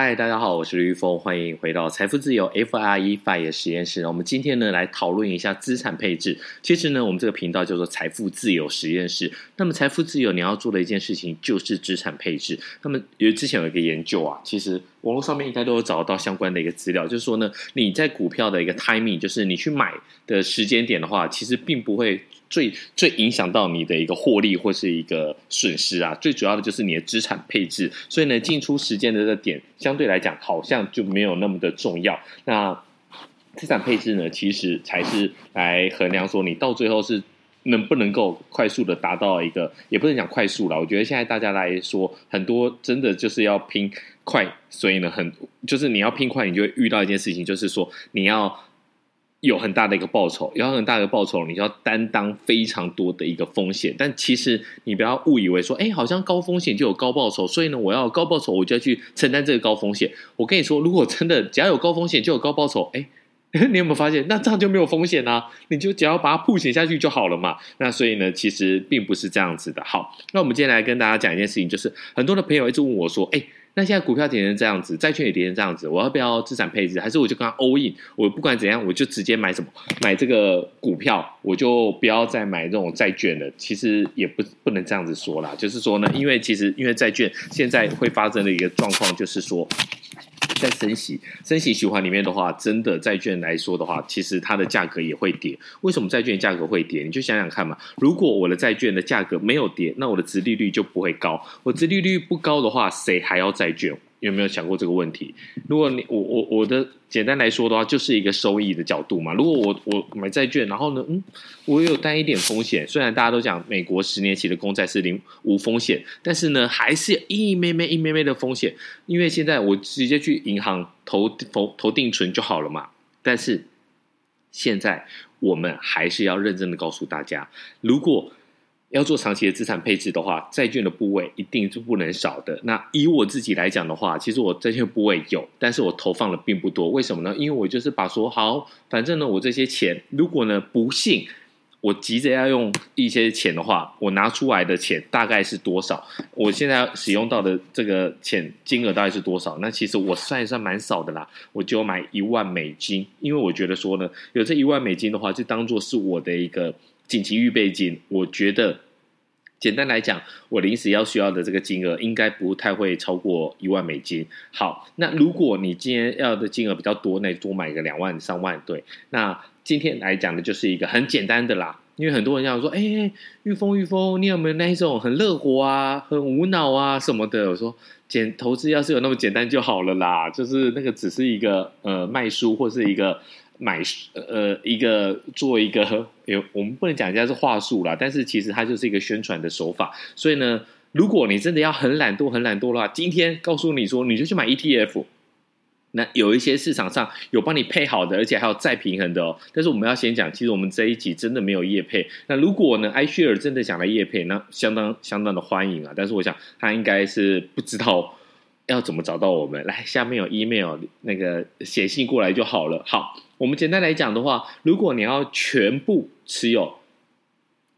嗨，大家好，我是吕玉峰，欢迎回到财富自由 FIRE FIRE 实验室。我们今天呢来讨论一下资产配置。其实呢，我们这个频道叫做财富自由实验室。那么财富自由你要做的一件事情就是资产配置。那么因为之前有一个研究啊，其实网络上面应该都有找到相关的一个资料，就是说呢，你在股票的一个 timing，就是你去买的时间点的话，其实并不会。最最影响到你的一个获利或是一个损失啊，最主要的就是你的资产配置。所以呢，进出时间的这个点相对来讲好像就没有那么的重要。那资产配置呢，其实才是来衡量说你到最后是能不能够快速的达到一个，也不能讲快速了。我觉得现在大家来说，很多真的就是要拼快，所以呢，很就是你要拼快，你就会遇到一件事情，就是说你要。有很大的一个报酬，有很大的报酬，你就要担当非常多的一个风险。但其实你不要误以为说，哎，好像高风险就有高报酬，所以呢，我要高报酬，我就要去承担这个高风险。我跟你说，如果真的只要有高风险就有高报酬，哎，你有没有发现，那这样就没有风险啊？你就只要把它曝险下去就好了嘛。那所以呢，其实并不是这样子的。好，那我们今天来跟大家讲一件事情，就是很多的朋友一直问我说，哎。那现在股票跌成这样子，债券也跌成这样子，我要不要资产配置？还是我就跟他 all in？我不管怎样，我就直接买什么？买这个股票，我就不要再买这种债券了。其实也不不能这样子说啦，就是说呢，因为其实因为债券现在会发生的一个状况，就是说。在升息、升息循环里面的话，真的债券来说的话，其实它的价格也会跌。为什么债券价格会跌？你就想想看嘛。如果我的债券的价格没有跌，那我的值利率就不会高。我值利率不高的话，谁还要债券？有没有想过这个问题？如果你我我我的简单来说的话，就是一个收益的角度嘛。如果我我买债券，然后呢，嗯，我有担一点风险。虽然大家都讲美国十年期的公债是零无风险，但是呢，还是一咩咩一咩咩的风险。因为现在我直接去银行投投投定存就好了嘛。但是现在我们还是要认真的告诉大家，如果要做长期的资产配置的话，债券的部位一定是不能少的。那以我自己来讲的话，其实我债券部位有，但是我投放的并不多。为什么呢？因为我就是把说好，反正呢，我这些钱，如果呢不幸我急着要用一些钱的话，我拿出来的钱大概是多少？我现在使用到的这个钱金额大概是多少？那其实我算一算蛮少的啦，我就买一万美金，因为我觉得说呢，有这一万美金的话，就当做是我的一个。紧急预备金，我觉得简单来讲，我临时要需要的这个金额应该不太会超过一万美金。好，那如果你今天要的金额比较多，那多买个两万、三万，对。那今天来讲的就是一个很简单的啦，因为很多人这样说，哎，玉峰，玉峰，你有没有那一种很乐活啊、很无脑啊什么的？我说，简投资要是有那么简单就好了啦，就是那个只是一个呃卖书或是一个。买呃一个做一个有我们不能讲人家是话术啦，但是其实它就是一个宣传的手法。所以呢，如果你真的要很懒惰很懒惰的话，今天告诉你说你就去买 ETF，那有一些市场上有帮你配好的，而且还有再平衡的哦。但是我们要先讲，其实我们这一集真的没有业配。那如果呢，iShare 真的想来业配，那相当相当的欢迎啊。但是我想他应该是不知道要怎么找到我们。来，下面有 email 那个写信过来就好了。好。我们简单来讲的话，如果你要全部持有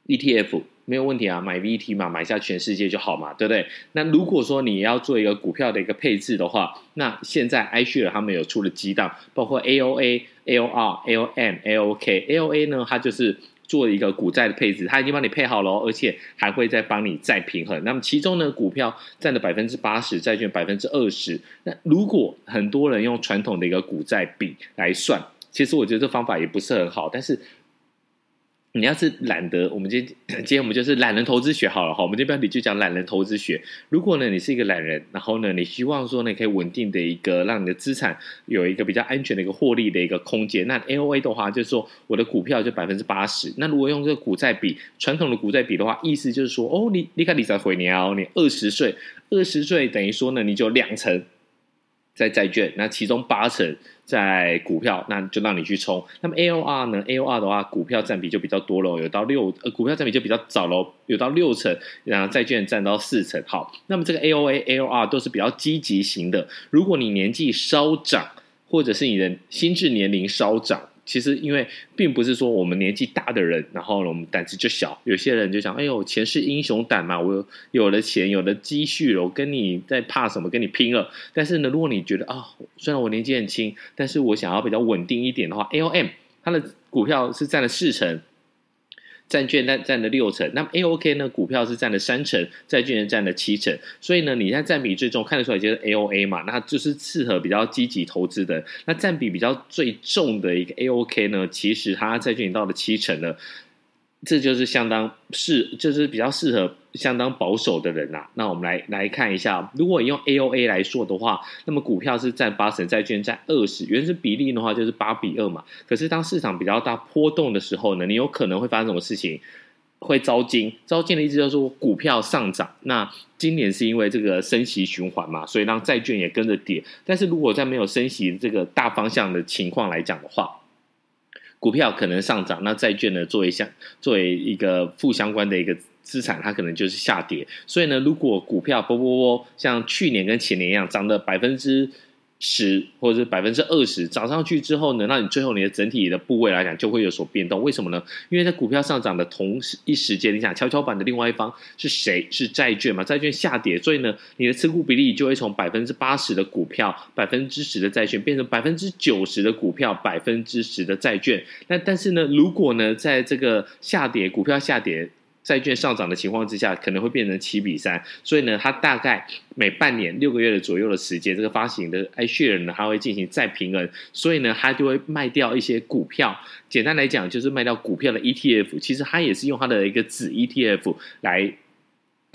ETF，没有问题啊，买 VT 嘛，买下全世界就好嘛，对不对？那如果说你要做一个股票的一个配置的话，那现在 iShare 他们有出了几档，包括 AOA、AOR、AOM、AOK。AOA 呢，它就是做一个股债的配置，它已经帮你配好了，而且还会再帮你再平衡。那么其中呢，股票占了百分之八十，债券百分之二十。那如果很多人用传统的一个股债比来算，其实我觉得这方法也不是很好，但是你要是懒得，我们今天 今天我们就是懒人投资学好了哈。我们这标题就讲懒人投资学。如果呢你是一个懒人，然后呢你希望说呢可以稳定的一个让你的资产有一个比较安全的一个获利的一个空间，那 AOA 的话就是说我的股票就百分之八十。那如果用这个股债比传统的股债比的话，意思就是说哦你你看你才回年哦，你二十岁二十岁等于说呢你就两成在债券，那其中八成。在股票，那就让你去冲。那么 AOR 呢？AOR 的话，股票占比就比较多了，有到六呃，股票占比就比较早了，有到六成，然后债券占到四成。好，那么这个 AOA、AOR 都是比较积极型的。如果你年纪稍长，或者是你的心智年龄稍长。其实因为并不是说我们年纪大的人，然后呢我们胆子就小。有些人就想，哎呦，钱是英雄胆嘛，我有，有了钱，有了积蓄了，我跟你在怕什么？跟你拼了。但是呢，如果你觉得啊、哦，虽然我年纪很轻，但是我想要比较稳定一点的话，AOM 它的股票是占了四成。债券占占了六成，那么 AOK 呢？股票是占了三成，债券占了七成。所以呢，你在占比最重看得出来就是 AOA 嘛，那就是适合比较积极投资的。那占比比较最重的一个 AOK 呢，其实它债券已经到了七成了。这就是相当适，就是比较适合相当保守的人呐、啊。那我们来来看一下，如果你用 AOA 来说的话，那么股票是占八成，债券占二十，原始比例的话就是八比二嘛。可是当市场比较大波动的时候呢，你有可能会发生什么事情？会招金，招金的意思就是说股票上涨。那今年是因为这个升息循环嘛，所以让债券也跟着跌。但是如果在没有升息这个大方向的情况来讲的话，股票可能上涨，那债券呢，作为相作为一个负相关的一个资产，它可能就是下跌。所以呢，如果股票波波波像去年跟前年一样涨了百分之十或者是百分之二十涨上去之后呢，那你最后你的整体的部位来讲就会有所变动。为什么呢？因为在股票上涨的同时一时间，你想跷跷板的另外一方是谁？是债券嘛？债券下跌，所以呢，你的持股比例就会从百分之八十的股票、百分之十的债券变成百分之九十的股票、百分之十的债券。那但是呢，如果呢，在这个下跌，股票下跌。债券上涨的情况之下，可能会变成七比三，所以呢，它大概每半年六个月的左右的时间，这个发行的 iShare 呢，它会进行再平衡，所以呢，它就会卖掉一些股票。简单来讲，就是卖掉股票的 ETF，其实它也是用它的一个子 ETF 来。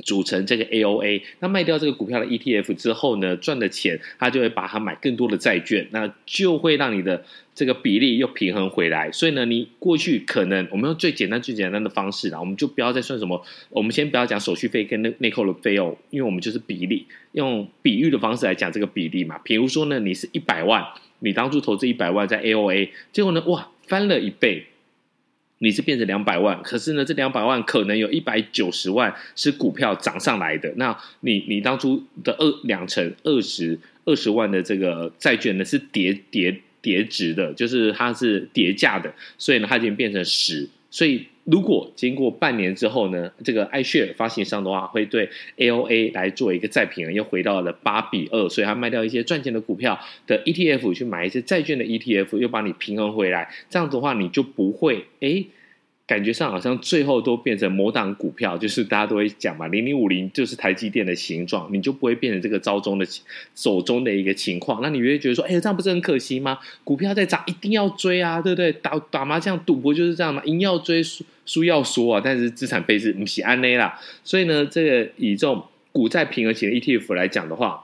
组成这个 AOA，那卖掉这个股票的 ETF 之后呢，赚的钱他就会把它买更多的债券，那就会让你的这个比例又平衡回来。所以呢，你过去可能我们用最简单、最简单的方式啦，我们就不要再算什么，我们先不要讲手续费跟内内扣的费用，因为我们就是比例，用比喻的方式来讲这个比例嘛。比如说呢，你是一百万，你当初投资一百万在 AOA，结果呢，哇，翻了一倍。你是变成两百万，可是呢，这两百万可能有一百九十万是股票涨上来的。那你你当初的二两成二十二十万的这个债券呢是叠叠叠值的，就是它是叠价的，所以呢它已经变成十。所以如果经过半年之后呢，这个 iShare 发行商的话会对 AOA 来做一个再平衡，又回到了八比二，所以他卖掉一些赚钱的股票的 ETF 去买一些债券的 ETF，又把你平衡回来。这样子的话，你就不会诶。感觉上好像最后都变成某档股票，就是大家都会讲嘛，零零五零就是台积电的形状，你就不会变成这个招中的手中的一个情况。那你会觉得说，哎，这样不是很可惜吗？股票在涨，一定要追啊，对不对？打打麻将赌博就是这样嘛，赢要追，输输要说啊。但是资产配置不是安内啦，所以呢，这个以这种股债平衡型的 ETF 来讲的话。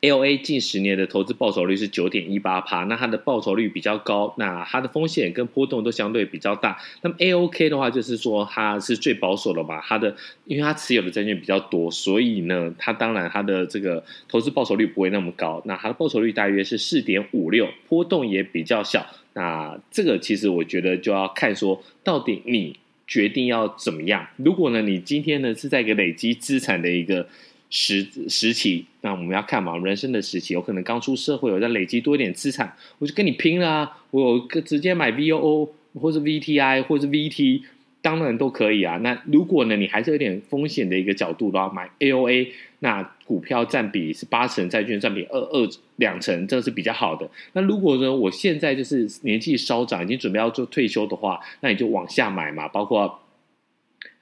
，LA 近十年的投资报酬率是九点一八趴，那它的报酬率比较高，那它的风险跟波动都相对比较大。那么 AOK 的话，就是说它是最保守的嘛？它的因为它持有的债券比较多，所以呢，它当然它的这个投资报酬率不会那么高。那它的报酬率大约是四点五六，波动也比较小。那这个其实我觉得就要看说，到底你决定要怎么样。如果呢，你今天呢是在一个累积资产的一个。时时期，那我们要看嘛，人生的时期，有可能刚出社会，我在累积多一点资产，我就跟你拼了啊！我有个直接买 VOO 或者 VTI 或者 VT，当然都可以啊。那如果呢，你还是有点风险的一个角度的话，买 AOA，那股票占比是八成，债券占比二二两成，这是比较好的。那如果呢，我现在就是年纪稍长，已经准备要做退休的话，那你就往下买嘛，包括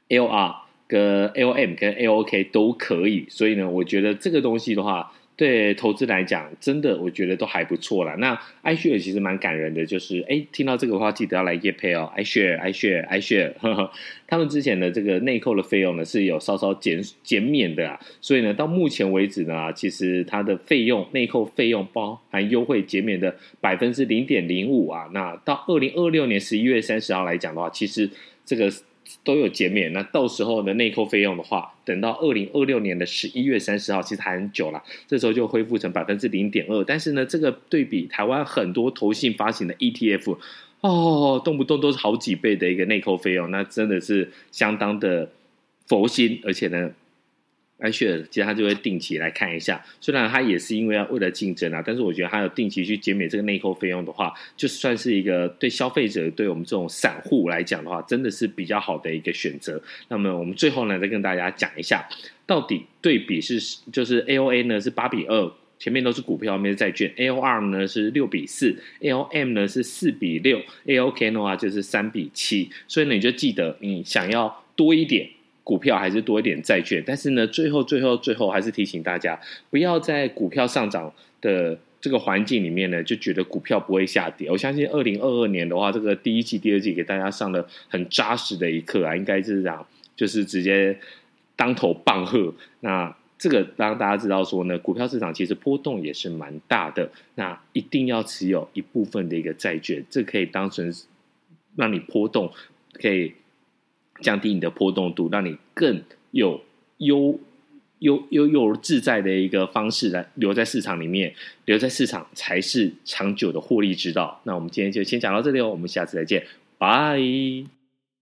LR。跟 L M 跟 L O K 都可以，所以呢，我觉得这个东西的话，对投资来讲，真的我觉得都还不错啦。那 iShare 其实蛮感人的，就是哎，听到这个话，记得要来业配哦。iShare iShare iShare，呵呵，他们之前的这个内扣的费用呢是有稍稍减减免的啊，所以呢，到目前为止呢，其实它的费用内扣费用包含优惠减免的百分之零点零五啊。那到二零二六年十一月三十号来讲的话，其实这个。都有减免，那到时候的内扣费用的话，等到二零二六年的十一月三十号，其实还很久了，这时候就恢复成百分之零点二。但是呢，这个对比台湾很多投信发行的 ETF，哦，动不动都是好几倍的一个内扣费用，那真的是相当的佛心，而且呢。安雪其实他就会定期来看一下，虽然他也是因为要为了竞争啊，但是我觉得他有定期去减免这个内扣费用的话，就算是一个对消费者、对我们这种散户来讲的话，真的是比较好的一个选择。那么我们最后呢，再跟大家讲一下，到底对比是就是 AOA 呢是八比二，前面都是股票，后面是债券；AOR 呢是六比四；AOM 呢是四比六；AOK 的话就是三比七。所以呢，你就记得你想要多一点。股票还是多一点债券，但是呢，最后最后最后还是提醒大家，不要在股票上涨的这个环境里面呢，就觉得股票不会下跌。我相信二零二二年的话，这个第一季、第二季给大家上了很扎实的一课啊，应该是这样，就是直接当头棒喝。那这个让大家知道说呢，股票市场其实波动也是蛮大的，那一定要持有一部分的一个债券，这可以当成让你波动可以。降低你的波动度，让你更有悠悠悠悠自在的一个方式来留在市场里面，留在市场才是长久的获利之道。那我们今天就先讲到这里哦，我们下次再见，拜。